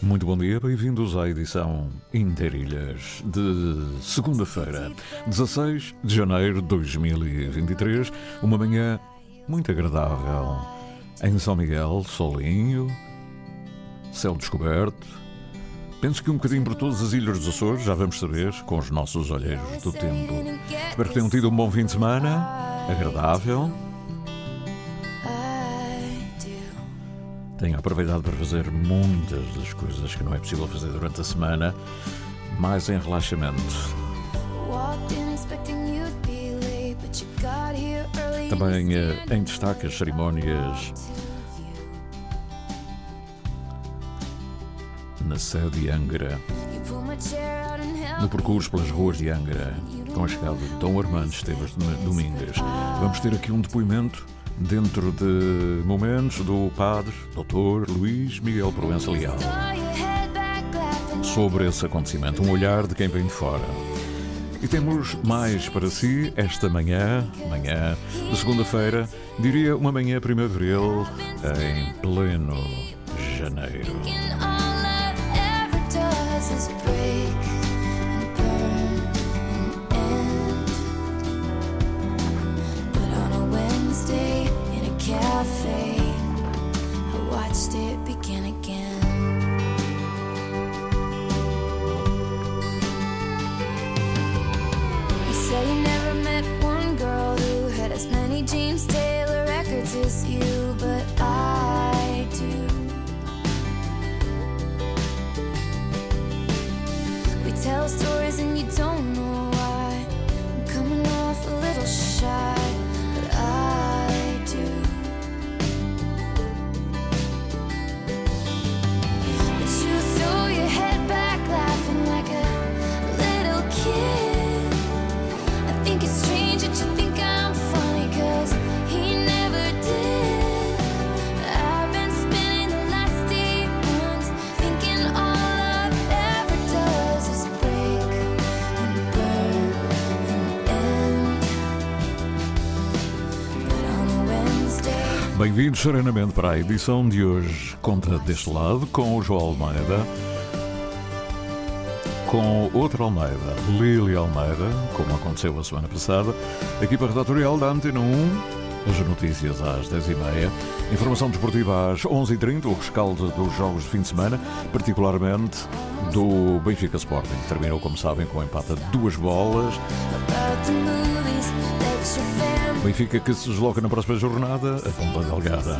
Muito bom dia, bem-vindos à edição Interilhas de segunda-feira, 16 de janeiro de 2023. Uma manhã muito agradável em São Miguel, solinho, céu descoberto. Penso que um bocadinho por todas as ilhas dos Açores, já vamos saber, com os nossos olheiros do tempo. Espero que tenham tido um bom fim de semana, agradável. Tenho aproveitado para fazer muitas das coisas que não é possível fazer durante a semana, mais em relaxamento. Também eh, em destaque as cerimónias na sede de Angra, no percurso pelas ruas de Angra, com a chegada de Dom Armando Esteves de Domingues. Vamos ter aqui um depoimento dentro de momentos do padre, doutor Luís Miguel Proença Leal, sobre esse acontecimento, um olhar de quem vem de fora. E temos mais para si esta manhã, manhã de segunda-feira, diria uma manhã primaveril em pleno janeiro. Serenamente para a edição de hoje. Conta deste lado com o João Almeida, com outra Almeida, Lili Almeida, como aconteceu a semana passada, equipa redatorial da Antena 1, as notícias às 10h30, informação desportiva às 11h30, o rescaldo dos jogos de fim de semana, particularmente do Benfica Sporting, que terminou, como sabem, com um empate a duas bolas. Benfica que se desloca na próxima jornada a Ponta Delgada.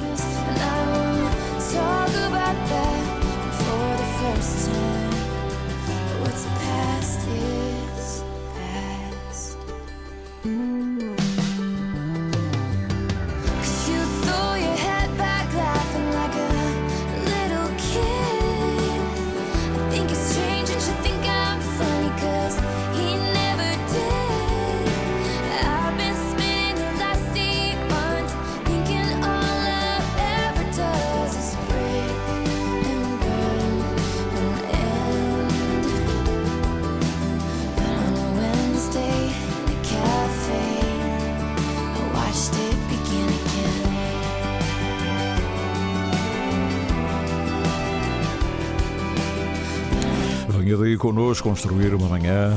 Connosco construir uma manhã,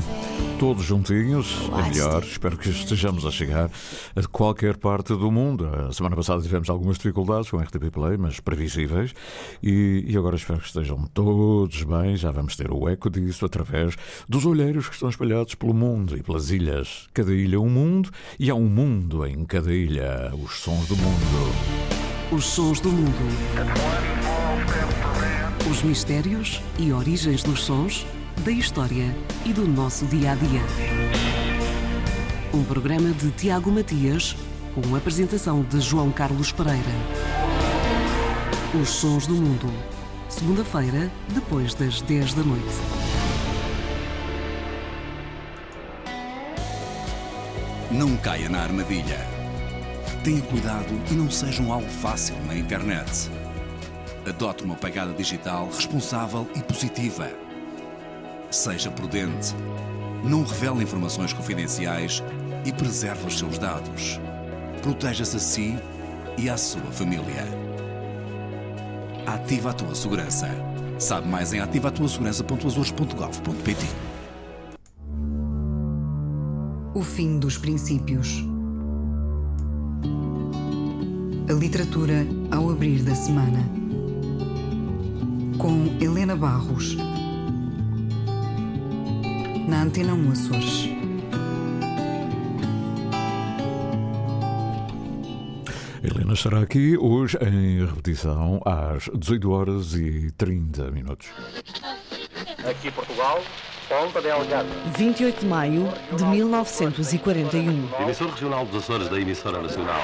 todos juntinhos, é melhor. Espero que estejamos a chegar a qualquer parte do mundo. A semana passada tivemos algumas dificuldades com o RTP Play, mas previsíveis. E, e agora espero que estejam todos bem. Já vamos ter o eco disso através dos olheiros que estão espalhados pelo mundo e pelas ilhas. Cada ilha é um mundo e há um mundo em cada ilha. Os sons do mundo. Os sons do mundo. Os mistérios e origens dos sons, da história e do nosso dia a dia. Um programa de Tiago Matias, com apresentação de João Carlos Pereira. Os sons do mundo. segunda-feira, depois das 10 da noite. Não caia na armadilha. Tenha cuidado e não seja um alvo fácil na internet. Adote uma pegada digital responsável e positiva. Seja prudente. Não revele informações confidenciais e preserve os seus dados. Proteja-se a si e à sua família. Ativa a tua segurança. Sabe mais em ativatuasegurança.azores.gov.pt O fim dos princípios. A literatura ao abrir da semana. Com Helena Barros. Na Antena 1 Açores. Helena estará aqui hoje em repetição às 18 horas e 30 minutos. Aqui Portugal, Ponta Delgada. 28 de maio de 1941. Emissor regional dos Açores da emissora nacional.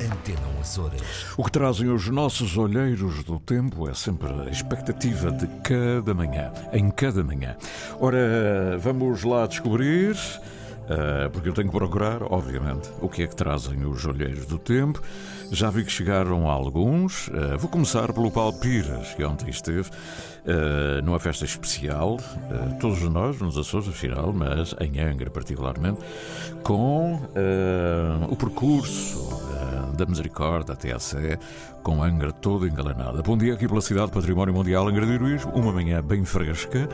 Antena 1 Açores. O que trazem os nossos olheiros do tempo é sempre a expectativa de cada manhã, em cada manhã. Ora, vamos lá descobrir. eh, porque eu tenho que procurar, obviamente, o que é que trazem os olheiros do tempo. Já vi que chegaram alguns. Eh, vou começar pelo Paulo Pires, que ontem esteve eh, numa festa especial, eh, todos nós, nos Açores, afinal, mas em Angra particularmente, com o percurso da Misericórdia até a Sé, com Angra toda engalanada. Bom dia aqui pela cidade Património Mundial Angra do Heroísmo, uma manhã bem fresca,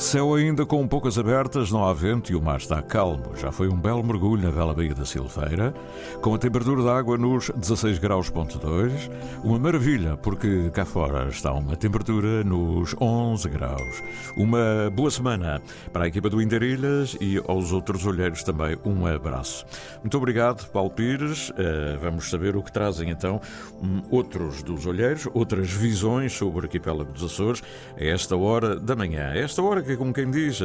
céu ainda com poucas abertas, não há vento e o mar está calmo. Já foi um belo mergulho na bela Baía da Silveira, com a temperatura da água nos 16 graus ponto 2, uma maravilha, porque cá fora está uma temperatura nos 11 graus. Uma boa semana para a equipa do Interilhas e aos outros olheiros também um abraço. Muito obrigado, Paulo Pires. Eh, vamos saber o que trazem então hum, outros dos olheiros, outras visões sobre o arquipélago dos Açores a esta hora da manhã. Esta hora que, como quem diz,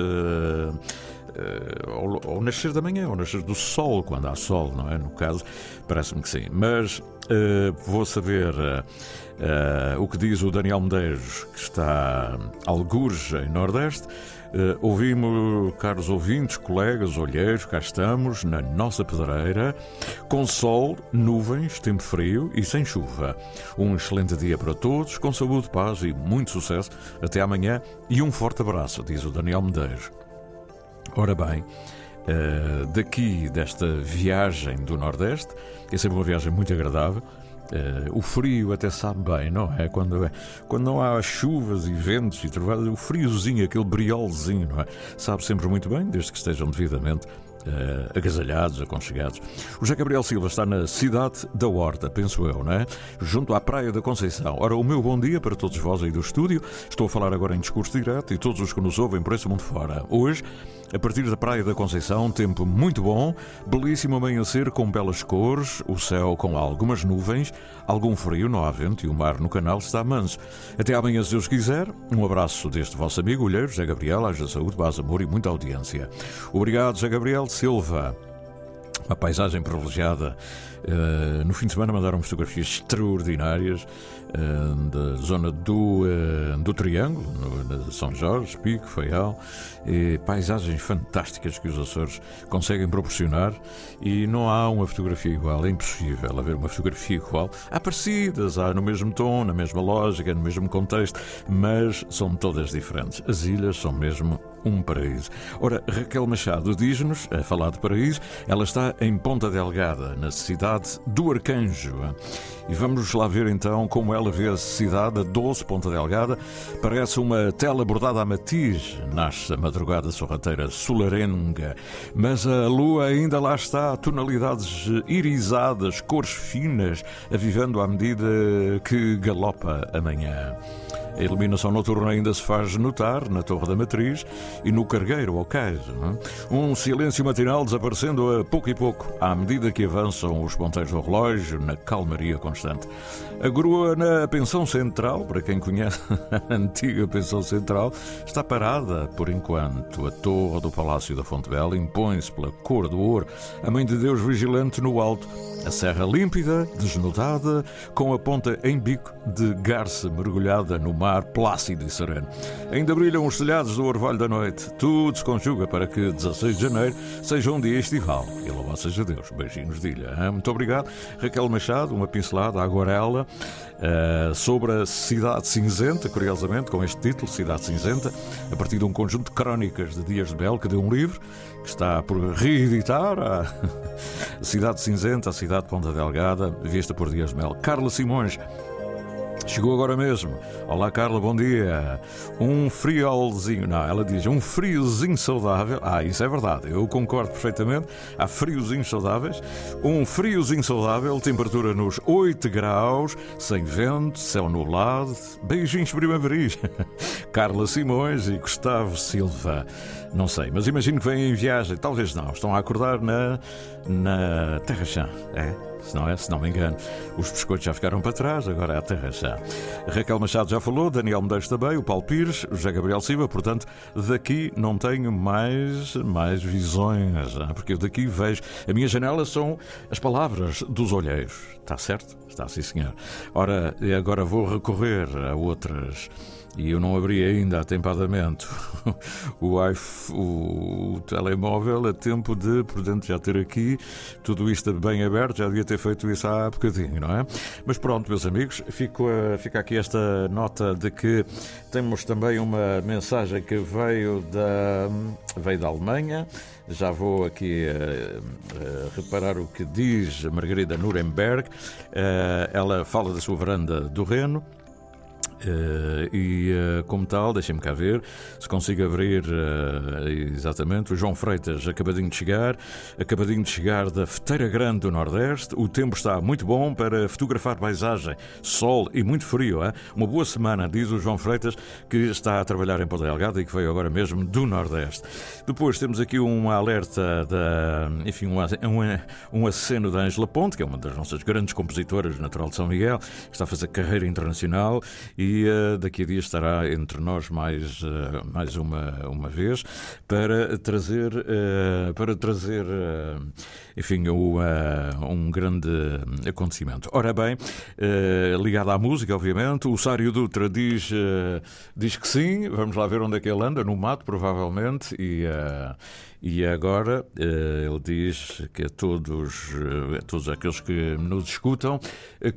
ao, ao nascer da manhã, ao nascer do sol, quando há sol, não é? No caso, parece-me que sim. Mas eh, vou saber o que diz o Daniel Medeiros, que está algures em Nordeste. Eh, ouvimos, caros ouvintes, colegas, olheiros, cá estamos, na nossa pedreira, com sol, nuvens, tempo frio e sem chuva. Um excelente dia para todos, com saúde, paz e muito sucesso. Até amanhã e um forte abraço, diz o Daniel Medeiros. Ora bem, eh, daqui desta viagem do Nordeste, que é sempre uma viagem muito agradável, o frio até sabe bem, não é? Quando, é- quando não há chuvas e ventos e trovadas, o friozinho, aquele briolzinho, não é? Sabe sempre muito bem, desde que estejam devidamente eh, agasalhados, aconchegados. O José Gabriel Silva está na cidade da Horta, penso eu, não é? Junto à Praia da Conceição. Ora, o meu bom dia para todos vós aí do estúdio. Estou a falar agora em discurso direto e todos os que nos ouvem por esse mundo fora. Hoje, a partir da Praia da Conceição, tempo muito bom, belíssimo amanhecer com belas cores, o céu com algumas nuvens, algum frio, não há vento e o mar no canal está manso. Até amanhã, se Deus quiser. Um abraço deste vosso amigo Olheiro, José Gabriel, haja saúde, paz, amor e muita audiência. Obrigado, José Gabriel Silva. Uma paisagem privilegiada. Eh, no fim de semana mandaram fotografias extraordinárias da zona do, eh, do Triângulo, no, São Jorge, Pico, Faial. Paisagens fantásticas que os Açores conseguem proporcionar e não há uma fotografia igual, é impossível haver uma fotografia igual. Há parecidas, há no mesmo tom, na mesma lógica, no mesmo contexto, mas são todas diferentes. As ilhas são mesmo um paraíso. Ora, Raquel Machado diz-nos, a falar de paraíso, ela está em Ponta Delgada, na cidade do Arcanjo. E vamos lá ver então como ela vê a cidade, a doce Ponta Delgada. Parece uma tela bordada a matiz, nasce a madrugada sorrateira solarenga, mas a lua ainda lá está, tonalidades irisadas, cores finas, avivando à medida que galopa a manhã. A iluminação noturna ainda se faz notar na Torre da Matriz e no Cargueiro ao Cais. é? Um silêncio matinal desaparecendo a pouco e pouco, à medida que avançam os ponteiros do relógio na calmaria constante. A grua na Pensão Central, para quem conhece a antiga Pensão Central, está parada por enquanto. A torre do Palácio da Fonte Bela impõe-se pela cor do ouro, a Mãe de Deus vigilante no alto, a serra límpida, desnudada, com a ponta em bico de garça mergulhada no mar plácido e sereno. Ainda brilham os telhados do orvalho da noite. Tudo se conjuga para que 16 de janeiro seja um dia estival. E louvado seja Deus. Beijinhos de ilha. hein? Muito obrigado. Raquel Machado, uma pincelada, agora eh, sobre a Cidade Cinzenta, curiosamente, com este título, Cidade Cinzenta, a partir de um conjunto de crónicas de Dias de Bel, que deu um livro, que está por reeditar a Cidade Cinzenta, a Cidade de Ponta Delgada, vista por Dias de Mel. Carla Simões. Chegou agora mesmo. Olá, Carla, bom dia. Um friolzinho, não, ela diz um friozinho saudável. Ah, isso é verdade, eu concordo perfeitamente. Há friozinhos saudáveis. Um friozinho saudável, temperatura nos 8 graus, sem vento, céu nublado. Beijinhos primaveris. Carla Simões e Gustavo Silva. Não sei, mas imagino que vêm em viagem. Talvez não. Estão a acordar na, na Terra Chã. É? Se não é, se não me engano. Os biscoitos já ficaram para trás, agora é a terra chá. Raquel Machado já falou, Daniel Medeiros também, o Paulo Pires, o José Gabriel Silva, portanto, daqui não tenho mais, mais visões, ah, porque eu daqui vejo. A minha janela são as palavras dos olheiros. Está certo? Está sim, senhor. Ora, agora vou recorrer a outras. E eu não abri ainda atempadamente o, iPhone, o telemóvel a tempo de, portanto, já ter aqui tudo isto bem aberto. Já devia ter feito isso há bocadinho, não é? Mas pronto, meus amigos, fico, fica aqui esta nota de que temos também uma mensagem que veio da, veio da Alemanha. Já vou aqui eh, eh, reparar o que diz Margarida Nuremberg. Eh, ela fala da sua varanda do Reno. Eh, e eh, como tal, deixem-me cá ver se consigo abrir eh, exatamente. O João Freitas acabadinho de chegar, acabadinho de chegar da Feteira Grande do Nordeste. O tempo está muito bom para fotografar paisagem, sol e muito frio. hein? Uma boa semana, diz o João Freitas, que está a trabalhar em Ponta Delgada e que veio agora mesmo do Nordeste. Depois temos aqui um alerta da, enfim, um, um, um aceno da Ângela Ponte, que é uma das nossas grandes compositoras natural de São Miguel, que está a fazer carreira internacional e eh, daqui a dias estará entre nós mais, eh, mais uma, uma vez para trazer, eh, para trazer eh, enfim, o, eh, um grande acontecimento. Ora bem, eh, ligado à música, obviamente, o Sário Dutra diz, eh, diz que sim, vamos lá ver onde é que ele anda, no mato, provavelmente, e, e agora ele diz que a todos, a todos aqueles que nos escutam,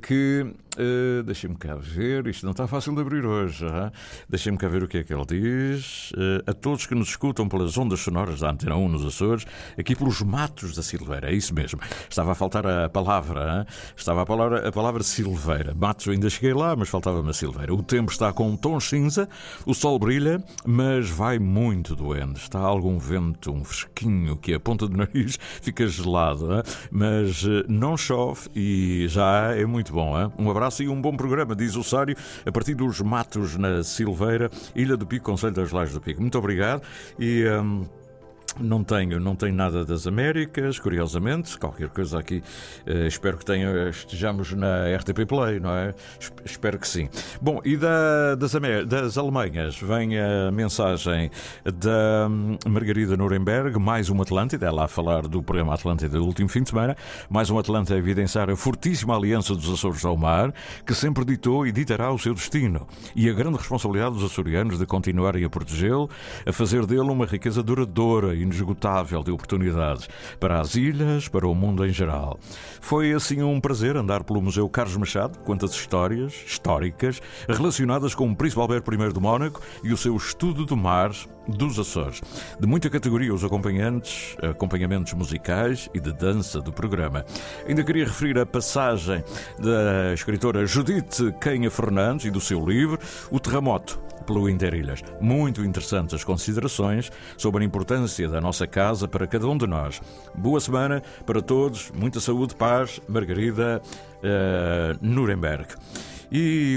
que eh, deixem-me cá ver, isto não está fácil de abrir hoje, ah? deixem-me cá ver o que é que ele diz. Eh, a todos que nos escutam pelas ondas sonoras da Antena 1 nos Açores, aqui pelos matos da Silveira, é isso mesmo. Estava a faltar a palavra, ah? estava a palavra, a palavra Silveira. Matos, ainda cheguei lá, mas faltava-me a Silveira. O tempo está com um tom cinza, o sol brilha, mas vai muito doendo. Está algum vento, um fresquinho, que a ponta do nariz fica gelado, ah? mas eh, não chove e já é muito bom. ah? Um abraço e um bom programa, diz o Sário, a partir dos matos na Silveira, Ilha do Pico, Conselho das Lajes do Pico. Muito obrigado e. hum, não tenho, não tenho nada das Américas, curiosamente. Qualquer coisa aqui, eh, espero que tenha, estejamos na RTP Play, não é? Es- Espero que sim. Bom, e da- das, das Alemanhas vem a mensagem da hum, Margarida Nuremberg, mais uma Atlântida, ela a falar do programa Atlântida do último fim de semana, mais uma Atlântida a evidenciar a fortíssima aliança dos Açores ao mar, que sempre ditou e ditará o seu destino, e a grande responsabilidade dos açorianos de continuarem a protegê-lo, a fazer dele uma riqueza duradoura e inesgotável de oportunidades para as ilhas, para o mundo em geral. Foi assim um prazer andar pelo Museu Carlos Machado, quantas histórias históricas relacionadas com o Príncipe Alberto I de Mónaco e o seu estudo do mar dos Açores. De muita categoria os acompanhantes, acompanhamentos musicais e de dança do programa. Ainda queria referir a passagem da escritora Judite Canha Fernandes e do seu livro O Terremoto, pelo Interilhas. Muito interessantes as considerações sobre a importância da nossa casa para cada um de nós. Boa semana para todos, muita saúde, paz, Margarida uh, Nuremberg. E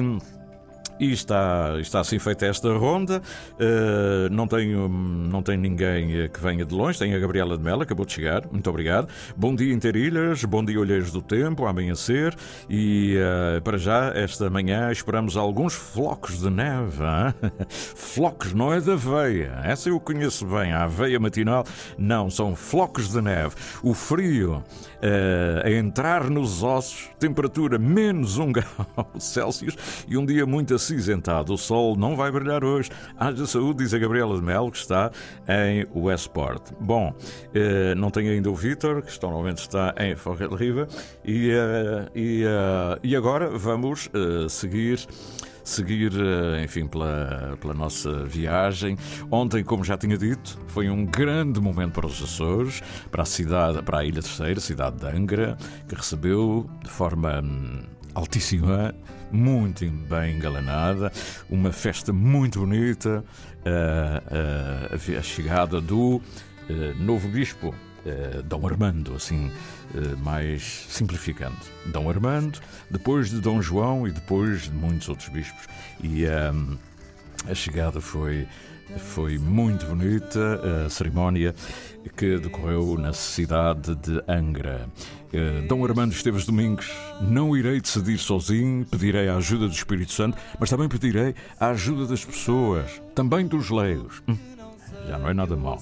e está, está assim feita esta ronda. Uh, não, tenho, não tenho ninguém que venha de longe. Tenho a Gabriela de Mela, acabou de chegar. Muito obrigado. Bom dia, Interilhas. Bom dia, Olheiros do Tempo, amanhecer. E uh, para já, esta manhã, esperamos alguns flocos de neve. Hein? flocos, não é da aveia. Essa eu conheço bem. A aveia matinal, não, são flocos de neve. O frio uh, a entrar nos ossos, temperatura menos um grau Celsius e um dia muito acinzentado. O sol não vai brilhar hoje. Haja saúde, diz a Gabriela de Mel, que está em Westport. Bom, eh, não tenho ainda o Vitor, que normalmente está em Forrel Riva. E, eh, e, e agora vamos seguir seguir, enfim, pela, pela nossa viagem. Ontem, como já tinha dito, foi um grande momento para os Açores, para a cidade, para a Ilha Terceira, cidade de Angra, que recebeu de forma hum, altíssima muito bem engalanada, uma festa muito bonita, a, a, a chegada do eh, novo bispo, eh, Dom Armando, assim, eh, mais simplificando. Dom Armando, depois de Dom João e depois de muitos outros bispos. E um, a chegada foi foi muito bonita a cerimónia que decorreu na cidade de Angra. Eh, Dom Armando Esteves Domingos, não irei decidir sozinho, pedirei a ajuda do Espírito Santo, mas também pedirei a ajuda das pessoas, também dos leigos. Hum, já não é nada mal.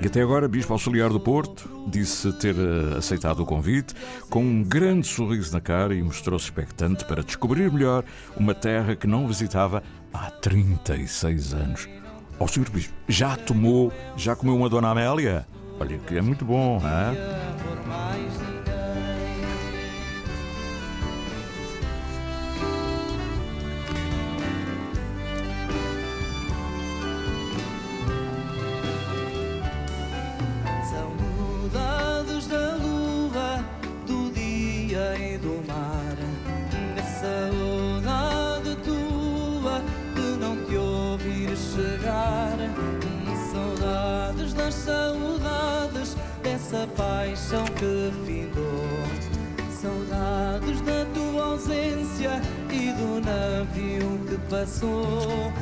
E até agora, Bispo Auxiliar do Porto disse ter eh, aceitado o convite com um grande sorriso na cara e mostrou-se expectante para descobrir melhor uma terra que não visitava há 36 anos. Ó oh, Sr. Bispo, já tomou, já comeu uma Dona Amélia? Olha que é muito bom, hein? Paixão que findou. Saudades da tua ausência e do navio que passou.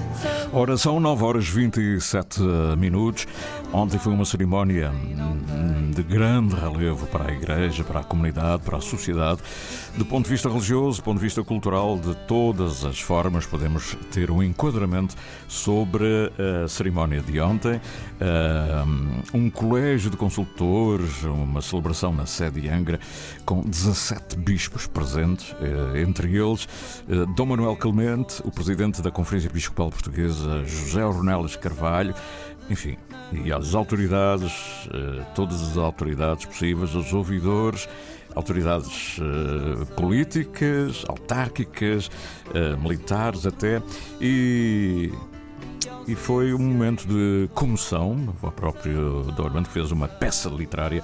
Ora, são 9 horas 27 minutos. Ontem foi uma cerimónia de grande relevo para a Igreja, para a comunidade, para a sociedade. Do ponto de vista religioso, do ponto de vista cultural, de todas as formas, podemos ter um enquadramento sobre a cerimónia de ontem. Um colégio de consultores, uma celebração na sede de Angra, com 17 bispos presentes, eh, entre eles eh, Dom Manuel Clemente, o presidente da Conferência Episcopal Portuguesa, José Ornelas Carvalho, enfim, e às autoridades, eh, todas as autoridades possíveis, os ouvidores, autoridades uh, políticas, autárquicas, uh, militares até, e, e foi um momento de comoção. O próprio Dorman fez uma peça literária,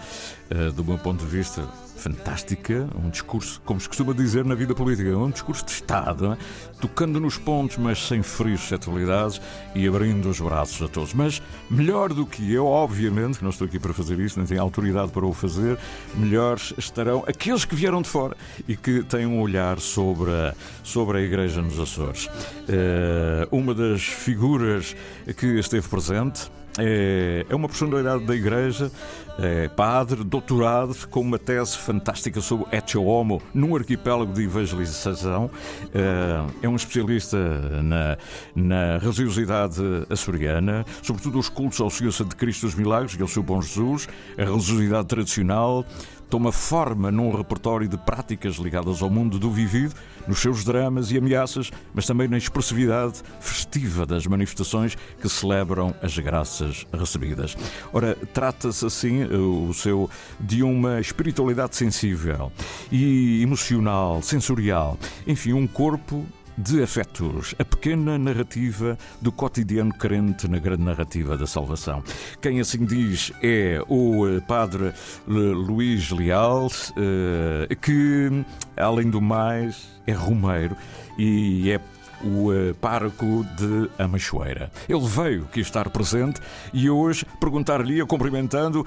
do meu ponto de vista, fantástica, um discurso, como se costuma dizer na vida política, um discurso de Estado, é? tocando nos pontos, mas sem frios suscetibilidades e abrindo os braços a todos. Mas melhor do que eu, obviamente, que não estou aqui para fazer isso, nem tenho autoridade para o fazer, melhores estarão aqueles que vieram de fora e que têm um olhar sobre a, sobre a Igreja nos Açores. Uh, uma das figuras que esteve presente é, é uma personalidade da Igreja, é padre, doutorado, com uma tese fantástica sobre Ecce Homo num arquipélago de evangelização. É, é um especialista na, na religiosidade açoriana, sobretudo os cultos ao Senhor de Cristo dos Milagres e ao seu Bom Jesus, a religiosidade tradicional, toma forma num repertório de práticas ligadas ao mundo do vivido, nos seus dramas e ameaças, mas também na expressividade festiva das manifestações que celebram as graças recebidas. Ora, trata-se assim o seu de uma espiritualidade sensível e emocional, sensorial, enfim, um corpo de afetos, a pequena narrativa do cotidiano crente na grande narrativa da salvação. Quem assim diz é o eh, padre eh, Luís Leal, eh, que, além do mais, é romeiro e é o uh, pároco de Amachoeira. Ele veio aqui estar presente e hoje perguntar-lhe, cumprimentando,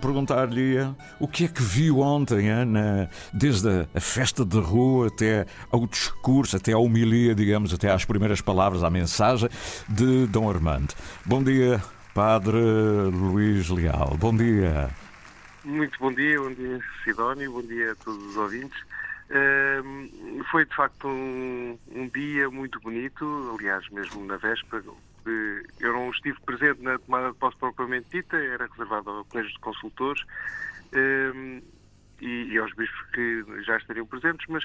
perguntar-lhe o que é que viu ontem, desde a festa de rua até ao discurso, até à homilia, digamos, até às primeiras palavras, à mensagem de Dom Armando. Bom dia, Padre Luís Leal. Bom dia. Muito bom dia, bom dia Sidónio, bom dia a todos os ouvintes. Uh, foi de facto um, um, dia muito bonito, aliás, mesmo na véspera. eu não estive presente na tomada de posse propriamente dita, era reservado ao Colégio de Consultores uh, e, e, aos bispos que já estariam presentes, mas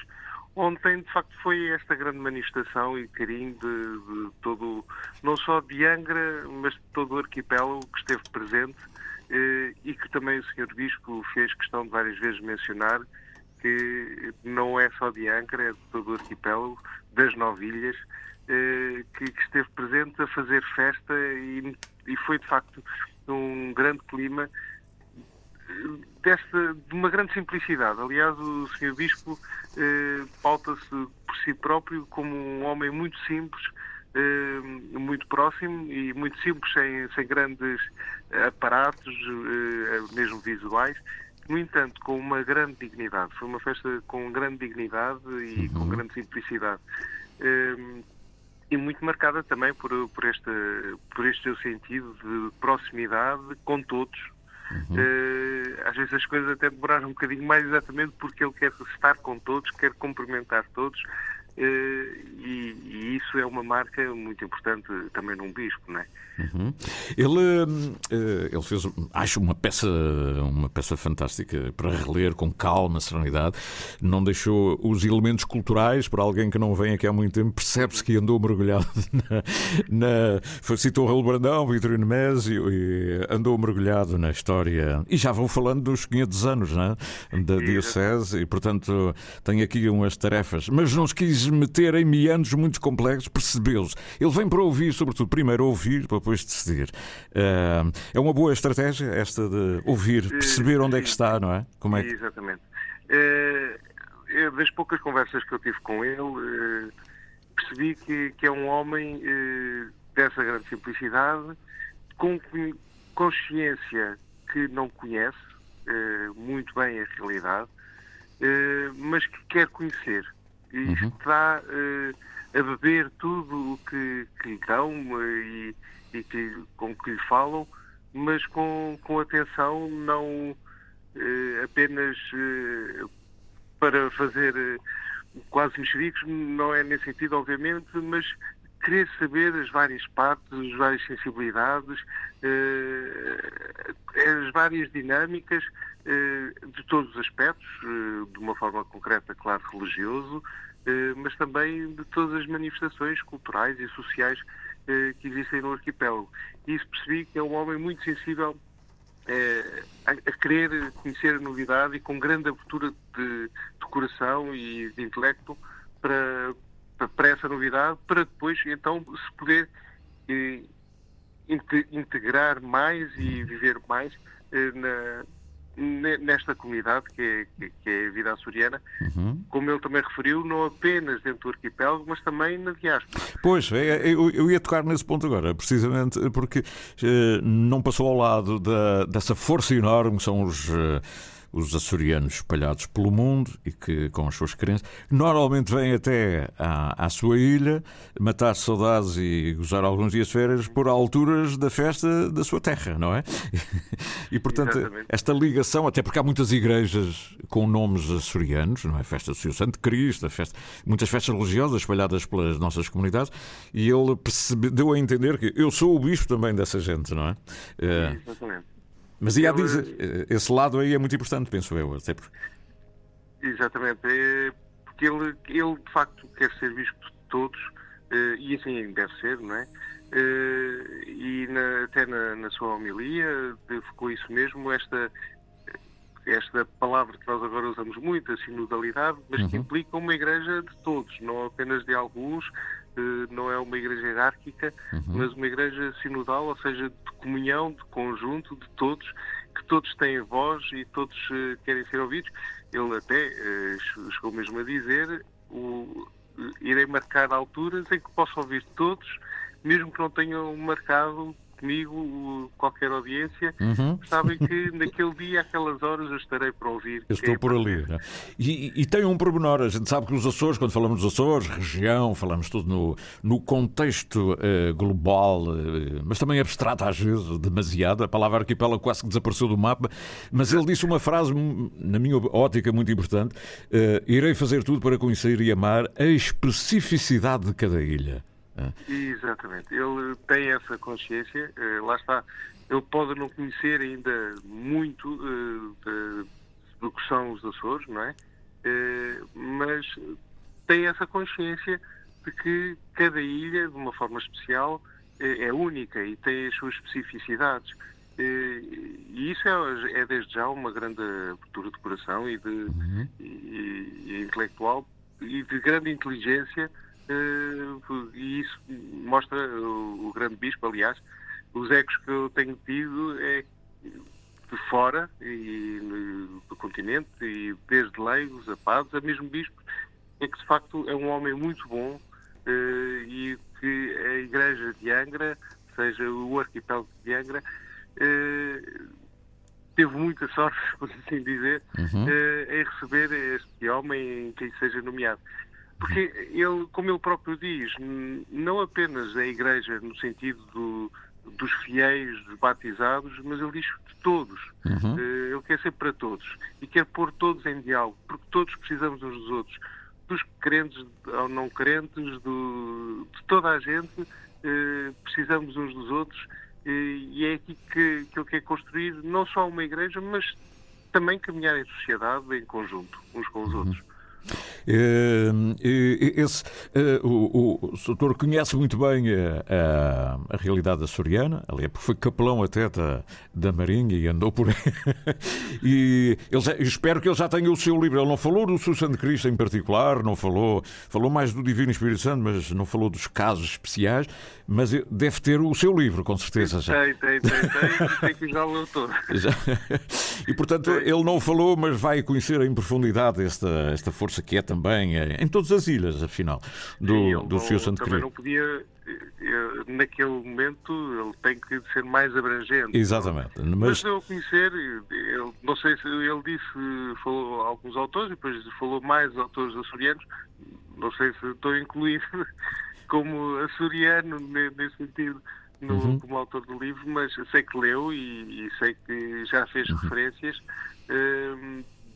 ontem de facto foi esta grande manifestação e carinho de, de todo, não só de Angra, mas de todo o arquipélago que esteve presente uh, e que também o Sr. Bispo fez questão de várias vezes mencionar que não é só de Ankara, é de todo o arquipélago, das nove ilhas, eh, que, que, esteve presente a fazer festa e, e, foi de facto um grande clima desta, de uma grande simplicidade. Aliás, o Sr. Bispo eh, pauta-se por si próprio como um homem muito simples, eh, muito próximo e muito simples, sem, sem grandes aparatos, eh, mesmo visuais, no entanto, com uma grande dignidade. Foi uma festa com grande dignidade e uhum. com grande simplicidade. Um, e muito marcada também por, por, este, por este seu sentido de proximidade com todos. Uhum. Uh, às vezes as coisas até demoraram um bocadinho mais exatamente porque ele quer estar com todos, quer cumprimentar todos. Uh, e, e, isso é uma marca muito importante também num bispo, não é? Uhum. Ele, eh, ele fez, acho, uma peça, uma peça fantástica para reler com calma, serenidade. Não deixou os elementos culturais para alguém que não vem aqui há muito tempo. Percebe-se que andou mergulhado na. na citou Raul Brandão, Vitorino Mésio e andou mergulhado na história. E já vão falando dos 500 anos né, da Diocese e, portanto, tem aqui umas tarefas. Mas não se quis meter em meandros muito complexos, percebeu-se. Ele vem para ouvir, sobretudo, primeiro ouvir, para depois decidir. Uh, é uma boa estratégia esta de ouvir, perceber onde é que está, não é? Como é que... Exatamente. Uh, das poucas conversas que eu tive com ele, uh, percebi que, que, é um homem dessa grande simplicidade, com consciência que não conhece muito bem a realidade, mas que quer conhecer. E uhum. está a beber tudo o que, que lhe dão e, e que, com que lhe falam, mas com, com atenção, não eh, apenas eh, para fazer eh, quase mexericos, não é nesse sentido, obviamente, mas querer saber as várias partes, as várias sensibilidades, eh, as várias dinâmicas eh, de todos os aspectos, eh, de uma forma concreta, claro, religioso, mas também de todas as manifestações culturais e sociais eh, que existem no arquipélago. E isso percebi que é um homem muito sensível eh, a, querer conhecer a novidade e com grande abertura de, de coração e de intelecto para, para, essa novidade, para depois então se poder eh, integrar mais e viver mais eh, na, nesta comunidade que é, que é a vida açoriana, uhum. como ele também referiu, não apenas dentro do arquipélago, mas também na diáspora. Pois, é, é, eu ia tocar nesse ponto agora, precisamente porque eh, não passou ao lado da, dessa força enorme que são os eh, os açorianos espalhados pelo mundo e que, com as suas crenças, normalmente vêm até à, à sua ilha matar saudades e gozar alguns dias de férias por alturas da festa da sua terra, não é? E, portanto, Exatamente. esta ligação, até porque há muitas igrejas com nomes açorianos, não é? Festa do Senhor Santo Cristo, festa, muitas festas religiosas espalhadas pelas nossas comunidades, e ele percebe, deu a entender que eu sou o bispo também dessa gente, não é? é. Exatamente. Mas ia Ele- dizer, eh, esse lado aí é muito importante, penso eu, até porque. Exatamente, é porque ele, ele de facto quer ser visto de todos eh, e assim deve ser, não é? Eh, e na- até na, na sua homilia ficou isso mesmo, esta, esta palavra que nós agora usamos muito, a sinodalidade, mas que Uhum. implica uma igreja de todos, não apenas de alguns, eh, não é uma igreja hierárquica, mas uma igreja sinodal, ou seja, de comunhão, de conjunto, de todos, que todos têm voz e todos eh, querem ser ouvidos. Ele até eh, che- chegou mesmo a dizer: o, irei marcar alturas em que possa ouvir todos, mesmo que não tenham marcado comigo qualquer audiência, Uhum. sabem que naquele dia, aquelas horas, eu estarei para ouvir. Eu estou por ali. né? E, e tem um pormenor, a gente sabe que os Açores, quando falamos dos Açores, região, falamos tudo no, no contexto eh, global, eh, mas também abstrato às vezes, demasiado. A palavra arquipélago quase que desapareceu do mapa. Mas ele disse uma frase, na minha ótica, muito importante: eh, irei fazer tudo para conhecer e amar a especificidade de cada ilha. Eh, Exatamente. Ele tem essa consciência, eh, lá está. Ele pode não conhecer ainda muito eh, do que são os Açores, não é? Eh, mas tem essa consciência de que cada ilha, de uma forma especial, é única e tem as suas especificidades. E isso é, é desde já uma grande abertura de coração e, de, e- e intelectual e de grande inteligência e isso mostra o, o grande bispo, aliás, os ecos que eu tenho tido é de fora e do continente e desde leigos a padres, a mesmo bispo, é que de facto é um homem muito bom eh, e que a igreja de Angra, seja o arquipélago de Angra, eh, teve muita sorte, por assim dizer, Uhum. eh, em receber este homem em que lhe seja nomeado. Porque ele, como ele próprio diz, não apenas a Igreja no sentido do- dos fiéis dos batizados, mas ele diz de todos. Uhum. Eh, Ele quer ser para todos e quer pôr todos em diálogo, porque todos precisamos uns dos outros. Dos crentes ou não crentes, do- de toda a gente, eh, precisamos uns dos outros eh, e é aqui que, que ele quer construir não só uma igreja, mas também caminhar em sociedade, em conjunto, uns com os outros. Eh, eh, esse, eh, o, o, o doutor conhece muito bem a, a, a realidade açoriana, aliás, porque foi capelão até da, da Marinha e andou por aí. e já- espero que ele já tenha o seu livro. Ele não falou do Seu Santo Cristo em particular, não falou, falou mais do Divino Espírito Santo, mas não falou dos casos especiais. Mas deve ter o seu livro, com certeza. Já. Tem, tem, tem, tem, e tem que já leu todo. E portanto, ele não falou, mas vai conhecer em profundidade esta, esta força que é também eh, em todas as ilhas, afinal, do, Sim, do não- Fio Santo também não podia, eh, naquele momento, ele tem que ser mais abrangente. Exatamente. Mas, Mas, eu conhecer, ele, não sei se ele disse, falou alguns autores, depois falou mais autores açorianos, não sei se estou incluído como açoriano ne- nesse sentido, no- Uhum. como autor do livro, mas sei que leu e, e sei que já fez Uhum. referências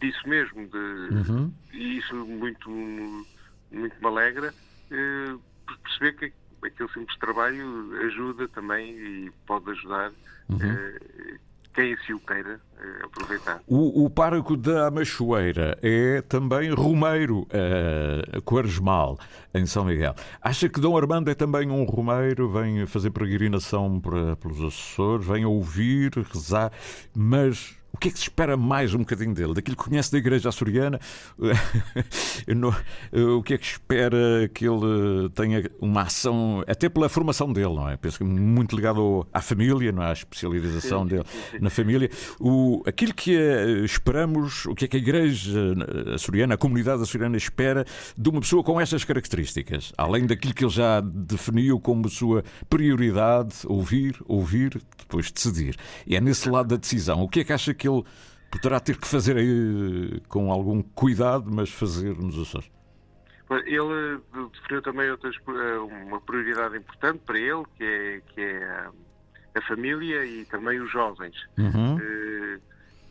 disso mesmo, de, Uhum. e isso muito, muito me alegra, eh, perceber que aquele simples trabalho ajuda também e pode ajudar Uhum. eh, quem assim o queira aproveitar. o, o da Machoeira é também romeiro uh, quaresmal em São Miguel. Acha que Dom Armando é também um romeiro, vem fazer peregrinação para, pelos Açores, vem ouvir, rezar, mas o que é que se espera mais um bocadinho dele? Daquilo que conhece da Igreja Açoriana? Não- o que é que espera que ele tenha uma ação, até pela formação dele, não é? Penso que muito ligado à família, não é? À especialização dele na família. O, aquilo que eh, esperamos, o que é que a Igreja eh, Açoriana, a comunidade açoriana espera de uma pessoa com estas características, além daquilo que ele já definiu como sua prioridade, ouvir, ouvir, depois decidir. E é nesse lado da decisão. O que é que acha que ele poderá ter que fazer aí com algum cuidado, mas fazer nos Açores? Ele eh, definiu também outras, eh, uma prioridade importante para ele, que é, que é a, família e também os jovens. Uhum. Eh,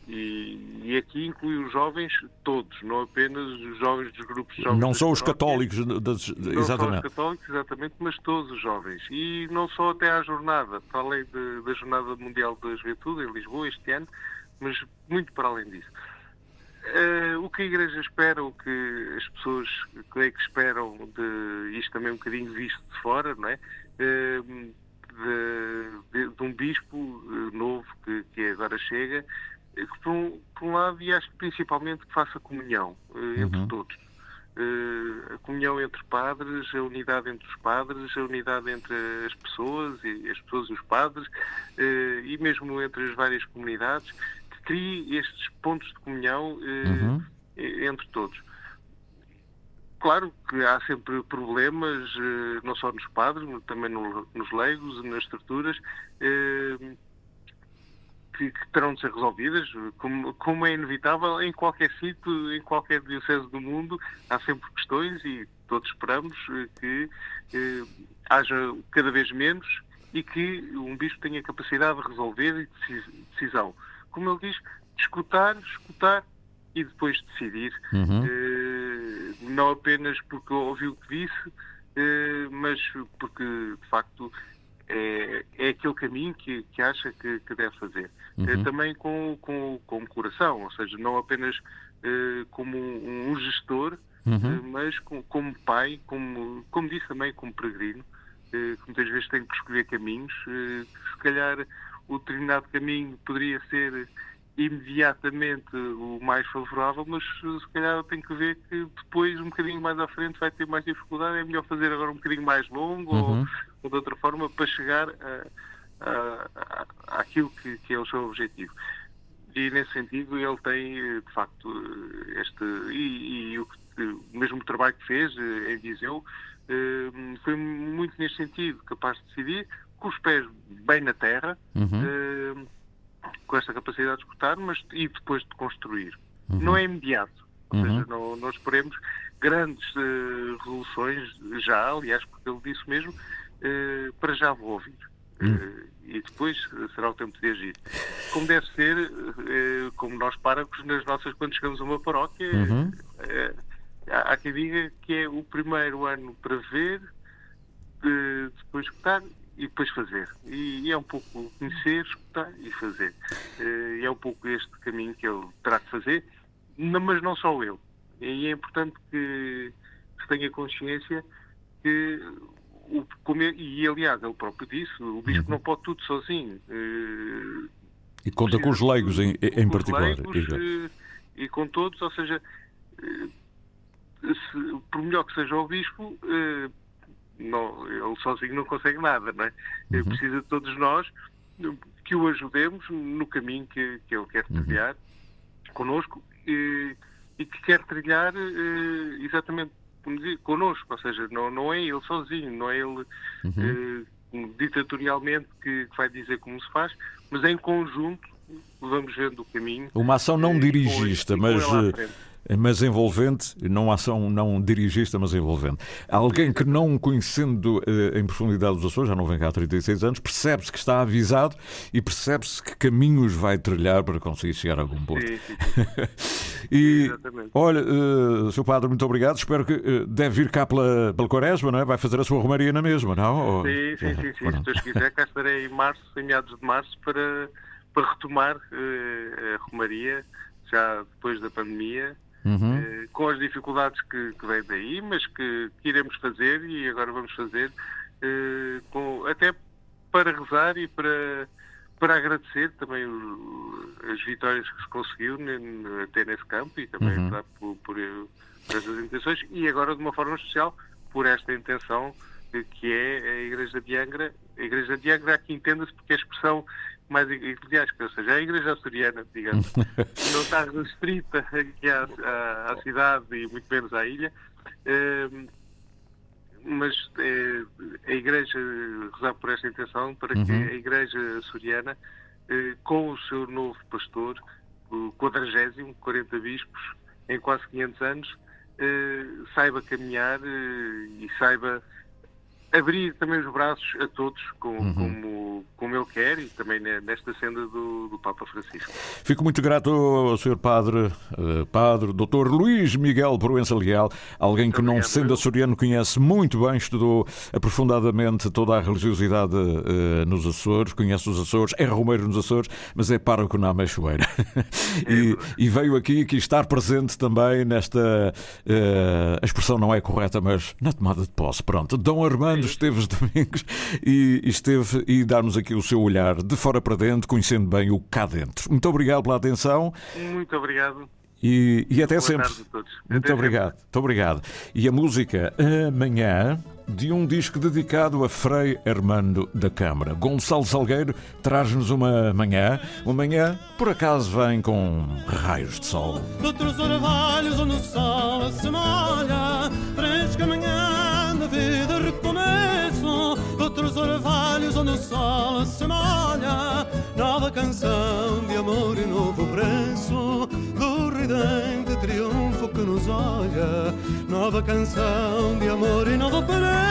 E, e aqui inclui os jovens todos, não apenas os jovens dos grupos jovens. Não só os católicos, das- não só os exatamente. católicos, exatamente, mas todos os jovens. E não só até à jornada, para além de- da Jornada Mundial da Juventude em Lisboa este ano, mas muito para além disso. Eh, o que a Igreja espera, o que as pessoas creio que esperam de isto também um bocadinho visto de fora, não é? Eh, de, de- de um bispo eh, novo que, que agora chega, eh, que por um, por um lado, e acho que principalmente que faça comunhão eh, entre Uhum. todos. Eh, a comunhão entre padres, a unidade entre os padres, a unidade entre as pessoas e as pessoas e os padres, eh, e mesmo entre as várias comunidades, que crie estes pontos de comunhão eh, Uhum. entre todos. Claro que há sempre problemas, eh, não só nos padres, mas também no- nos leigos, nas estruturas, eh, que, terão de ser resolvidas, como, como é inevitável em qualquer sítio, em qualquer diocese do mundo, há sempre questões e todos esperamos eh, que haja cada vez menos e que um bispo tenha capacidade de resolver e de deci- decisão. Como ele diz, escutar, escutar e depois decidir. Uhum. Não apenas porque ouviu o que disse, eh, mas porque de facto é, é aquele caminho que, que acha que, que deve fazer. Uhum. Eh, também com, com, com o coração, ou seja, não apenas eh, como um, um gestor, Uhum. mas com- como pai, como, como disse também, como peregrino, que muitas vezes tem que escolher caminhos, se calhar o determinado caminho poderia ser imediatamente o mais favorável, mas eh, se calhar tem que ver que depois, um bocadinho mais à frente, vai ter mais dificuldade, é melhor fazer agora um bocadinho mais longo Uhum. ou, ou de outra forma para chegar a, a, a, àquilo que, que é o seu objetivo. E nesse sentido ele tem, eh, de facto, eh, este. E, e o, mesmo trabalho que fez em Viseu foi muito neste sentido, capaz de decidir, com os pés bem na terra, Uhum. eh, com esta capacidade de escutar, mas e depois de construir. Uhum. Não é imediato. Ou Uhum. seja, não, não esperemos grandes eh, revoluções já, aliás, porque ele disse mesmo, eh, para já vou ouvir. Eh, e depois será o tempo de agir. Como deve ser, como nós párocos, nas nossas, quando chegamos a uma paróquia, Uhum. há, quem diga que é o primeiro ano para ver, de- depois escutar e depois fazer. E, e é um pouco conhecer, escutar e fazer. Eh, E é um pouco este caminho que ele terá de fazer, mas não só ele. E é importante que se tenha consciência que, o, como ele- e aliás, ele próprio disse, o bispo não pode tudo sozinho. Eh, E conta com os leigos em, em particular. leigos, Exato. eh, e com todos, ou seja, se- por melhor que seja o bispo, não, ele sozinho não consegue nada, não é? Ele Uhum. precisa de todos nós que o ajudemos no caminho que, que ele quer Uhum. trilhar connosco e, e que quer trilhar eh, exatamente dizia, connosco, ou seja, não, não é ele sozinho, não é ele Uhum. eh, ditatorialmente que, que vai dizer como se faz, mas em conjunto vamos vendo o caminho. Uma ação não dirigista, mas, frente. mas envolvente, não ação não dirigista, mas envolvente. Alguém que não conhecendo eh, em profundidade os Açores, já não vem cá há 36 anos, percebe-se que está avisado e percebe-se que caminhos vai trilhar para conseguir chegar a algum ponto. Sim, sim, e, Exatamente. olha, eh, Sr. Padre, muito obrigado. Espero que eh, deve vir cá pela, pela Quaresma, não é? Vai fazer a sua romaria na mesma, não? Sim, sim, sim, sim. Se Deus quiser, cá estarei em março, em meados de março, para, para retomar eh, a Romaria, já depois da pandemia, Uhum. eh, com as dificuldades que, que vêm daí, mas que, que iremos fazer e agora vamos fazer, eh, com, até para rezar e para, para agradecer também o- as vitórias que se conseguiu ne- até nesse campo e também Uhum. por, por, por essas intenções e agora de uma forma especial por esta intenção eh, que é a Igreja de Angra. A Igreja de Angra aqui entenda-se porque é a expressão mais eclesiástica, ou seja, a Igreja açoriana, digamos, não está restrita aqui à, à- à cidade e muito menos à ilha, eh, mas eh, a Igreja rezar por esta intenção para que Uhum. a Igreja açoriana, eh, com o seu novo pastor, o 40, 40 bispos, em quase 500 anos, eh, saiba caminhar e saiba abrir também os braços a todos, com- Uhum. como, como ele quer, e também ne- nesta senda do, do Papa Francisco. Fico muito grato ao Sr. Padre, eh, Padre Dr. Luís Miguel Proença Leal, alguém que não sendo açoriano conhece muito bem, estudou aprofundadamente toda a religiosidade eh, nos Açores, conhece os Açores, é romeiro nos Açores, mas é pároco na Ameixoeira. e, e veio aqui, aqui estar presente também nesta, eh, a expressão não é correta, mas na tomada de posse. Pronto, Dom Armando Esteves Domingos e, e esteve e dar-nos aqui o seu olhar de fora para dentro, conhecendo bem o cá dentro. Muito obrigado pela atenção. Muito obrigado. E, e até Boa sempre. tarde a todos. Muito Até obrigado. Muito obrigado. E a música amanhã de um disco dedicado a Frei Armando da Câmara. Gonçalo Salgueiro traz-nos uma manhã. Uma manhã, por acaso, vem com raios de sol. Outros orvalhos onde o sol se molha se molha Nova canção de amor e novo preço Do ridente triunfo que nos olha Nova canção de amor e novo preço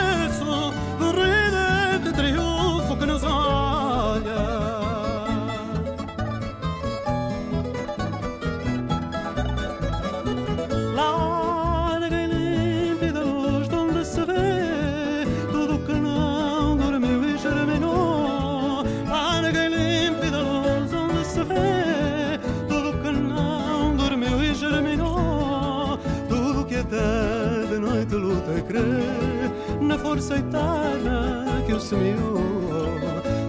eterna que o semeou.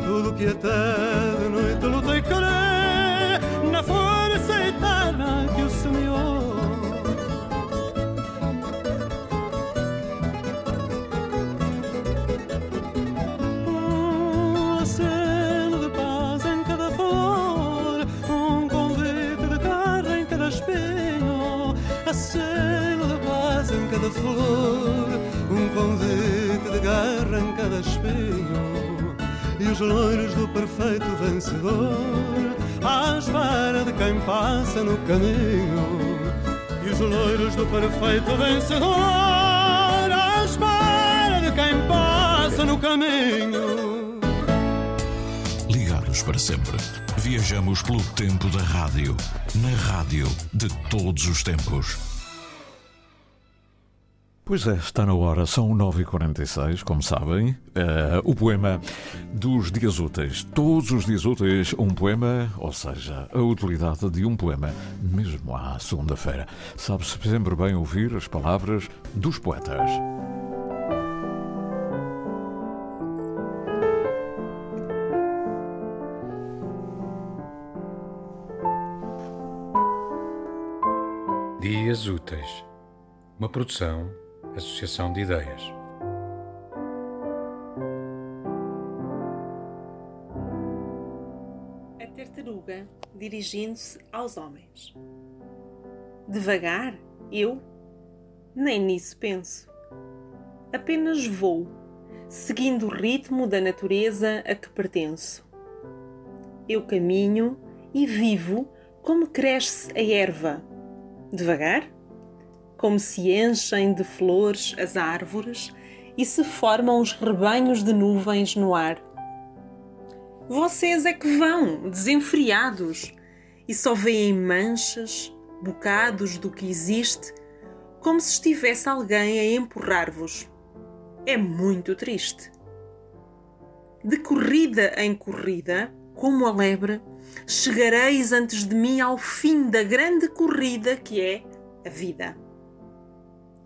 Tudo que até de noite e crê na força eterna que o semeou. Um aceno cada espinho. E os loiros do perfeito vencedor, à espera de quem passa no caminho. E os loiros do perfeito vencedor, à espera de quem passa no caminho. Ligados para sempre. Viajamos pelo tempo da rádio. Na rádio de todos os tempos. Pois é, está na hora, são 9h46, como sabem. Eh, o poema dos dias úteis. Todos os dias úteis, um poema, ou seja, a utilidade de um poema, mesmo à segunda-feira. Sabe-se sempre bem ouvir as palavras dos poetas. Dias Úteis, uma produção, associação de ideias. A tartaruga dirigindo-se aos homens. Devagar, eu nem nisso penso. Apenas vou, seguindo o ritmo da natureza a que pertenço. Eu caminho e vivo como cresce a erva. Devagar, como se enchem de flores as árvores e se formam os rebanhos de nuvens no ar. Vocês é que vão, desenfreados, e só veem manchas, bocados do que existe, como se estivesse alguém a empurrar-vos. É muito triste. De corrida em corrida, como a lebre, chegareis antes de mim ao fim da grande corrida que é a vida.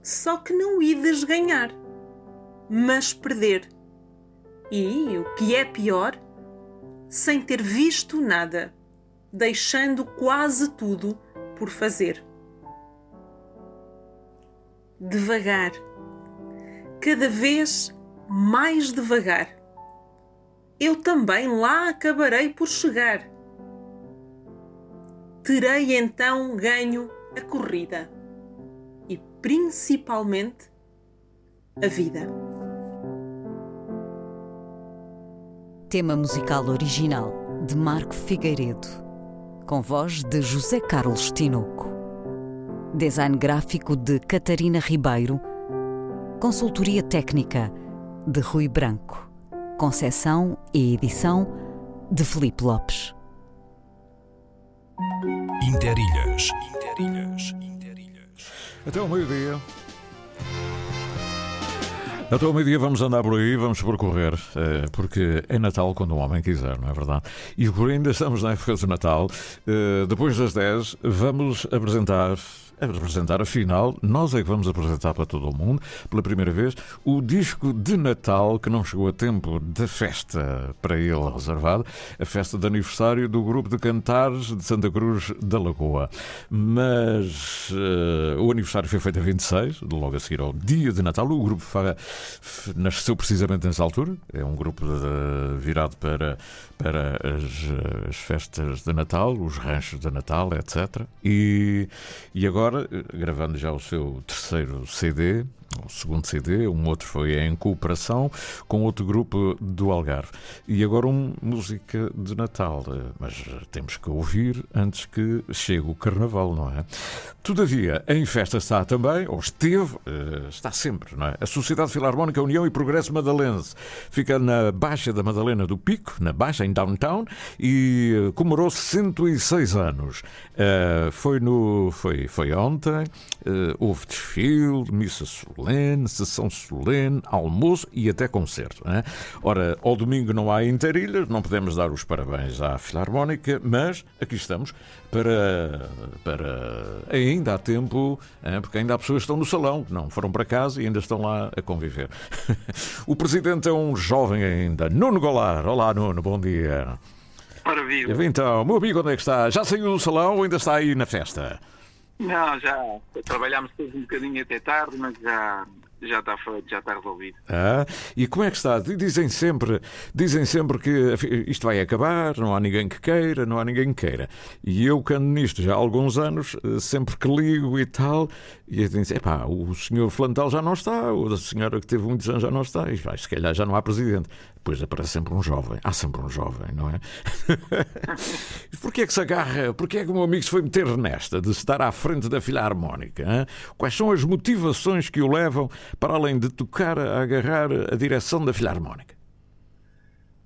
Só que não ides ganhar, mas perder. E, o que é pior, sem ter visto nada, deixando quase tudo por fazer. Devagar, cada vez mais devagar. Eu também lá acabarei por chegar. Terei então ganho a corrida principalmente a vida. Tema musical original de Marco Figueiredo, com voz de José Carlos Tinoco. Design gráfico de Catarina Ribeiro. Consultoria técnica de Rui Branco. Concessão e edição de Felipe Lopes. Interilhas. Interilhas. Até ao meio-dia. Até ao meio-dia vamos andar por aí, vamos percorrer, eh, porque é Natal quando o homem quiser, não é verdade? E por ainda estamos na época do Natal. Eh, Depois das 10, vamos apresentar. Apresentar, afinal, nós é que vamos apresentar para todo o mundo, pela primeira vez, o disco de Natal que não chegou a tempo da festa para ele reservado, a festa de aniversário do grupo de cantares de Santa Cruz da Lagoa. Mas eh, o aniversário foi feito a 26, logo a seguir ao dia de Natal. O grupo nasceu precisamente nessa altura, é um grupo de- virado para, para as, as festas de Natal, os ranchos de Natal, etc. E, e agora, eh, gravando já o seu terceiro CD, o segundo CD, um outro foi em cooperação com outro grupo do Algarve. E agora uma música de Natal, mas temos que ouvir antes que chegue o Carnaval, não é? Todavia, em festa está também, ou esteve, eh, está sempre, não é? A Sociedade Filarmónica União e Progresso Madalense. Fica na Baixa da Madalena do Pico, na Baixa, em Downtown, e eh, comemorou 106 anos. Eh, foi, no, foi, foi ontem, houve desfile, missa solene, sessão solene, almoço e até concerto. não é? Ora, ao domingo não há interilhas, não podemos dar os parabéns à Filarmónica, mas aqui estamos para, para ainda há tempo, é, porque ainda há pessoas que estão no salão, não foram para casa e ainda estão lá a conviver. o presidente é um jovem ainda, Nuno Golar. Olá, Nuno, bom dia. Ora viva. Então, meu amigo, onde é que está? Já saiu do salão ou ainda está aí na festa? Não, já trabalhámos todos um bocadinho até tarde, mas já, já está feito, já está resolvido. Ah, e como é que está? Dizem sempre, dizem sempre que isto vai acabar, não há ninguém que queira, não há ninguém que queira. E eu que ando nisto já há alguns anos, eh, sempre que ligo e tal, e digo, epá, o senhor Flantal já não está, ou a senhora que teve muitos anos já não está, e vai, se calhar já não há presidente. Depois aparece sempre um jovem, há sempre um jovem, não é? Porquê é que se agarra, porquê é que o meu amigo se foi meter nesta, de estar à frente da filarmónica? hã? Quais são as motivações que o levam para além de tocar a agarrar a direção da filarmónica?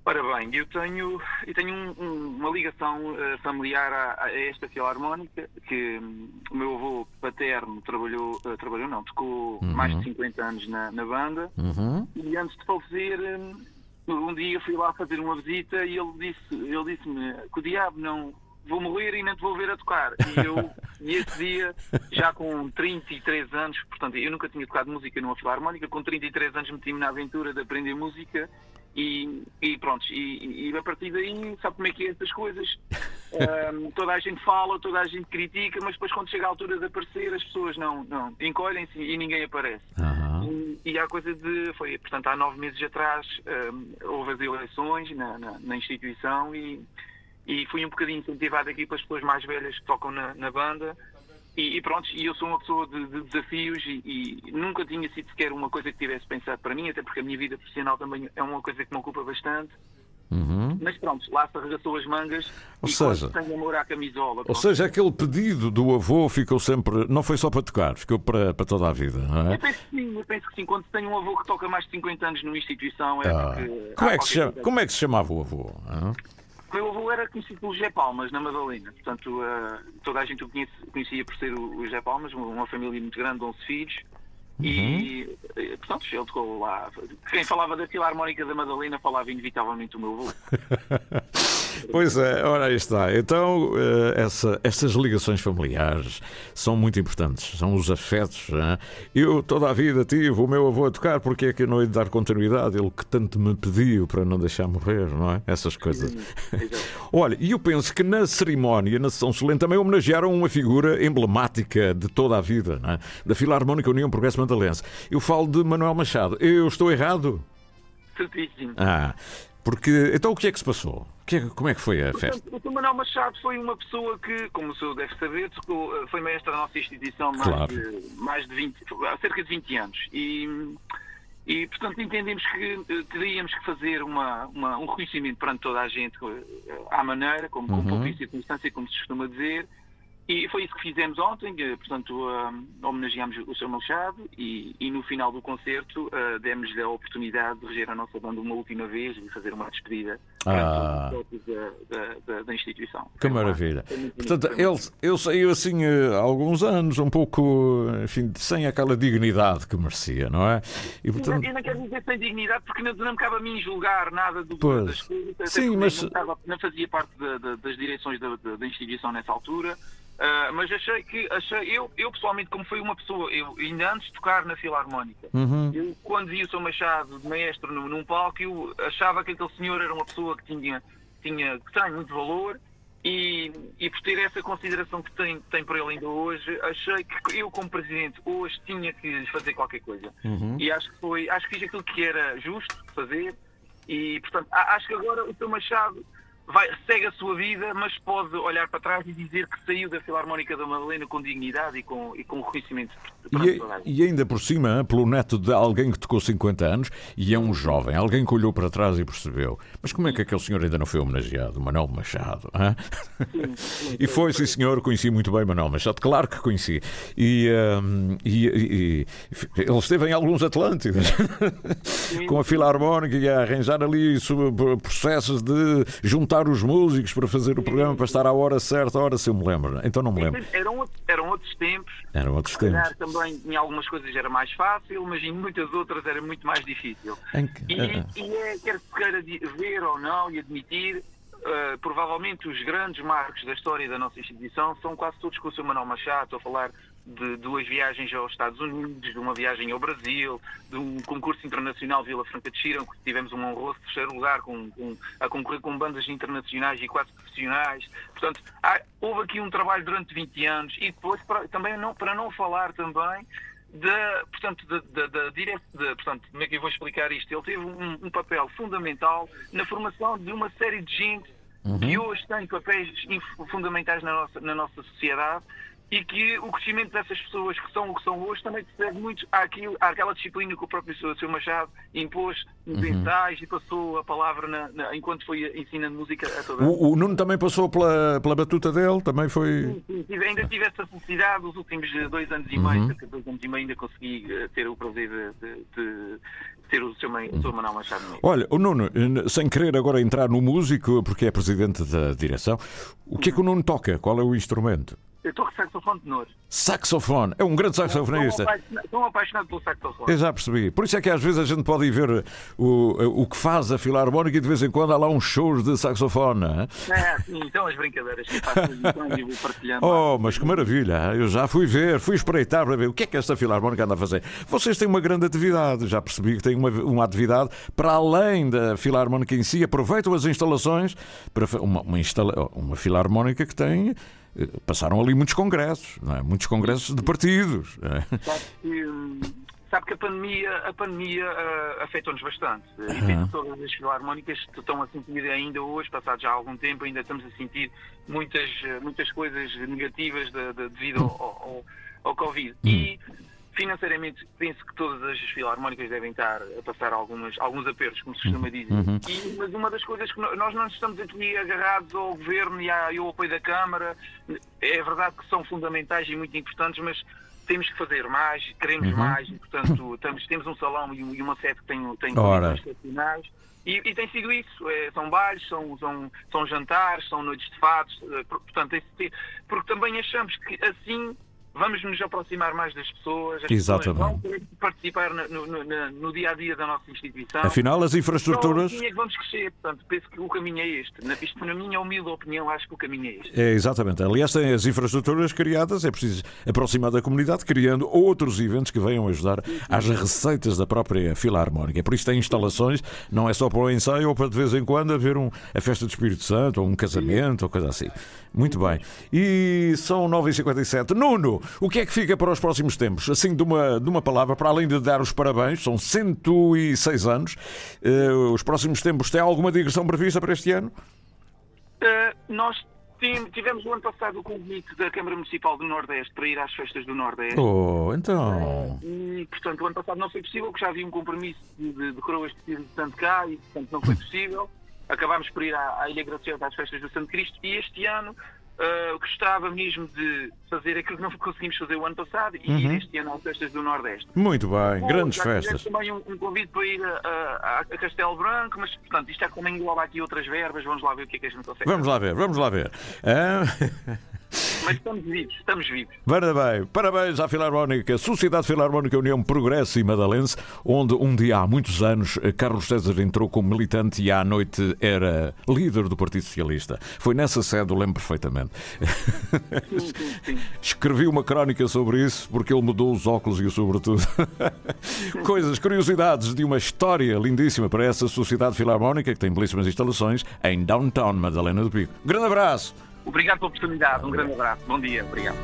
Ora bem, eu tenho, eu tenho um- um- uma ligação eh, familiar a, a esta filarmónica, que hum, o meu avô paterno trabalhou, eh, trabalhou não, tocou Uhum. mais de 50 anos na, na banda, Uhum. e antes de falecer, hum, um dia fui lá fazer uma visita e ele disse, ele disse-me que o diabo não vou morrer e não te vou ver a tocar. E eu, e esse dia, já com 33 anos, portanto, eu nunca tinha tocado música numa filarmónica, com 33 anos meti-me na aventura de aprender música e, e pronto, e, e a partir daí, sabe como é que é essas coisas? Ahm, toda a gente fala, toda a gente critica, mas depois quando chega a altura de aparecer, as pessoas não, não encolhem-se e ninguém aparece. E, e há coisa de. Foi, portanto, há nove meses atrás hum, houve as eleições na, na, na instituição e, e fui um bocadinho incentivado aqui pelas pessoas mais velhas que tocam na, na banda. E, e pronto, e eu sou uma pessoa de, de desafios e, e nunca tinha sido sequer uma coisa que tivesse pensado para mim, até porque a minha vida profissional também é uma coisa que me ocupa bastante. Uhum. Mas pronto, lá se arregaçou as mangas Ou e seja- tenho amor à camisola. Ou pronto. seja, aquele pedido do avô ficou sempre, não foi só para tocar, ficou para, para toda a vida, não é? Eu penso que sim, eu penso que sim. Quando tem um avô que toca mais de 50 anos numa instituição, é Ah, porque. como, é que se chama, como é que se chamava o avô? Meu avô era conhecido pelo José Palmas, na Madalena. Portanto, eh, toda a gente o conhecia por ser o, o José Palmas, uma família muito grande, 11 filhos. E, eh, portanto, ele tocou lá. Quem falava da Filarmónica da Madalena falava inevitavelmente o meu avô. Pois é, ora aí está. Então, eh, essa, essas ligações familiares são muito importantes, são os afetos. hã? Eu toda a vida tive o meu avô a tocar, porque é que eu não de dar continuidade? Ele que tanto me pediu para não deixar morrer, não é? Essas coisas. Olha, e eu penso que na cerimónia, na sessão solene, também homenagearam uma figura emblemática de toda a vida, não é? da Filarmónica União Progresso Madalense. Eu falo de Manuel Machado. Eu estou errado? Certíssimo. Ah, porque. Então o que é que se passou? Que é como é que foi a festa? Portanto, o. Manuel Machado foi uma pessoa que, como o senhor deve saber, eh, foi maestro da nossa instituição mais, Claro. de, mais de 20, há cerca de 20 anos. E, e portanto, entendemos que eh, teríamos que fazer uma, uma- um reconhecimento perante toda a gente, eh, à maneira, como, como Uhum. em circunstância, como se costuma dizer. E foi isso que fizemos ontem, eh, portanto, ah, homenageámos o Sr. Machado e, e no final do concerto ah, demos-lhe a oportunidade de reger a nossa banda uma última vez e fazer uma despedida Ah. da, da- da- instituição. Que maravilha. Muito Portanto, ele, ele saiu assim eh, há alguns anos, um pouco, enfim, sem aquela dignidade que merecia, não é? E Eu portanto, não- eu não quero dizer sem dignidade porque não, não me cabe a mim julgar nada do, Pois. das coisas. Sim, mas- Não, estava- não fazia parte da- da- das direções da instituição nessa altura. Ah, mas achei que, achei, eu, eu pessoalmente, como fui uma pessoa, eu ainda antes de tocar na Filarmónica, Uhum. eu quando vi o Sr. Machado de maestro num, num palco, eu achava que aquele senhor era uma pessoa que tinha, tinha que tem muito valor e, e por ter essa consideração que tem, tem por ele ainda hoje, achei que eu, como presidente, hoje tinha que fazer qualquer coisa. Uhum. E acho que foi, acho que fiz aquilo que era justo fazer e, portanto, acho que agora o Sr. Machado vai, segue a sua vida, mas pode olhar para trás e dizer que saiu da Filarmónica da Madalena com dignidade e com, e com reconhecimento. E, e ainda por cima, pelo neto de alguém que tocou 50 anos e é um jovem, alguém que olhou para trás e percebeu. Mas como é que aquele senhor ainda não foi homenageado? Manuel Machado. e foi, sim senhor, conheci muito bem Manuel Machado, claro que conheci. E, hum, e- e- ele esteve em alguns Atlântidas com a Filarmónica e a arranjar ali processos de juntar os músicos para fazer o programa para estar à hora certa, a hora se eu me lembro. Então não me lembro. Eram, eram outros tempos. Eram outros Se calhar tempos. também em algumas coisas era mais fácil, mas em muitas outras era muito mais difícil. Que- E, ah, e é, quer se queira ver ou não e admitir, eh, provavelmente os grandes marcos da história da nossa instituição são quase todos com o Sr. Manuel Machado. Estou a falar de duas viagens aos Estados Unidos, de uma viagem ao Brasil, de um concurso internacional Vila Franca de Xira, em que tivemos um honroso terceiro lugar com, com- a concorrer com bandas internacionais e quase profissionais. Portanto, há- houve aqui um trabalho durante 20 anos e depois, para, também não, para não falar também da, portanto, da, da, portanto, como é que eu vou explicar isto? Ele teve um, um papel fundamental na formação de uma série de gente que hoje tem papéis fundamentais na nossa, na nossa sociedade e que o crescimento dessas pessoas que são o que são hoje também se deve muito àquilo, àquela disciplina que o próprio Sr. Machado impôs nos Uhum. ensaios e passou a palavra na- na- enquanto foi ensinando música a toda O, o Nuno também passou pela, pela batuta dele, também foi. Sim, tive- ainda tive essa felicidade os últimos eh, dois anos e Uhum. meio, cerca de dois anos e meio, ainda consegui eh, ter o prazer de, de- de ter o. Ma- o Sr. Manuel Machado. Olha, o Nuno, eh, sem querer agora entrar no músico, porque é presidente da direção, o que é que o Nuno toca? Qual é o instrumento? Eu estou com saxofone tenor. Saxofone. É um grande Estou saxofonista. apaixonado, estou apaixonado pelo saxofone. Eu já percebi. Por isso é que às vezes a gente pode ir ver o, o que faz a Filarmónica e de vez em quando há lá uns shows de saxofone. é? É, sim, então as brincadeiras que faço e vou partilhando. Oh, mas que maravilha! Eu já fui ver, fui espreitar para ver o que é que esta Filarmónica anda a fazer. Vocês têm uma grande atividade, já percebi que têm uma, uma atividade para além da Filarmónica em si. Aproveitam as instalações para uma, uma, instala- uma Filarmónica que tem. Eh, Passaram ali muitos congressos, é? muitos congressos de partidos. não é? Sabe que, hum, sabe que a pandemia, a pandemia ah, afetou-nos bastante. E que todas as filarmónicas estão a sentir ainda hoje, passado já algum tempo, ainda estamos a sentir muitas, eh, muitas coisas negativas de- de- devido ao, ao, ao Covid. E financeiramente penso que todas as filarmónicas devem estar a passar algumas, alguns apertos, como se costuma dizer. Uhum. E- mas uma das coisas que nós não estamos aqui agarrados ao governo e, ao apoio da Câmara, é verdade que são fundamentais e muito importantes, mas temos que fazer mais, queremos Uhum. mais, e portanto estamos, temos um salão e, um- e uma sede que tem, tem excepcionais. E, e tem sido isso, é, são bailes, são, são, são jantares, são noites de fatos, eh, por- portanto, esse- porque também achamos que assim vamos nos aproximar mais das pessoas, as Exatamente. pessoas vão participar no, no- na- no dia a dia da nossa instituição. Afinal, as infraestruturas- assim é que vamos crescer, portanto, penso que o caminho é este. Na, isto, na minha humilde opinião, acho que o caminho é este. É, exatamente. Aliás, tem as infraestruturas criadas, é preciso aproximar da comunidade, criando outros eventos que venham ajudar às receitas da própria Filarmónica. Por isso tem instalações, não é só para o ensaio ou para de vez em quando haver um, a festa do Espírito Santo ou um casamento ou coisa assim. Muito bem. E são 9h57. Nuno, o que é que fica para os próximos tempos? Assim, de uma, de uma palavra, para além de dar os parabéns, são 106 anos, eh, os próximos tempos têm alguma digressão prevista para este ano? Uh, nós tivemos o ano passado o convite da Câmara Municipal do Nordeste para ir às festas do Nordeste. Oh, então. E, portanto, o ano passado não foi possível, porque já havia um compromisso de, de, de coroas de Santo cá e, portanto, não foi possível. Acabámos por ir à, à Ilha Graciosa às festas do Santo Cristo e este ano uh, gostava mesmo de fazer aquilo que não conseguimos fazer o ano passado e Uhum. ir este ano às festas do Nordeste. Muito bem, Bom, grandes já festas. também um, um convite para ir a, a- a Castelo Branco, mas portanto isto é como engloba aqui outras verbas, vamos lá ver o que é que a gente consegue. Vamos lá ver, vamos lá ver. Ah, Mas estamos vivos, estamos vivos. Parabéns, parabéns à Filarmónica, Sociedade Filarmónica União Progresso e Madalense, onde um dia há muitos anos eh, Carlos César entrou como militante e à noite era líder do Partido Socialista. Foi nessa sede, eu lembro perfeitamente. Sim, sim, sim. Escrevi uma crónica sobre isso porque ele mudou os óculos e o sobretudo. Coisas, curiosidades de uma história lindíssima para essa Sociedade Filarmónica que tem belíssimas instalações em Downtown Madalena do Pico. Grande abraço! Obrigado pela oportunidade, um grande abraço, bom dia, obrigado.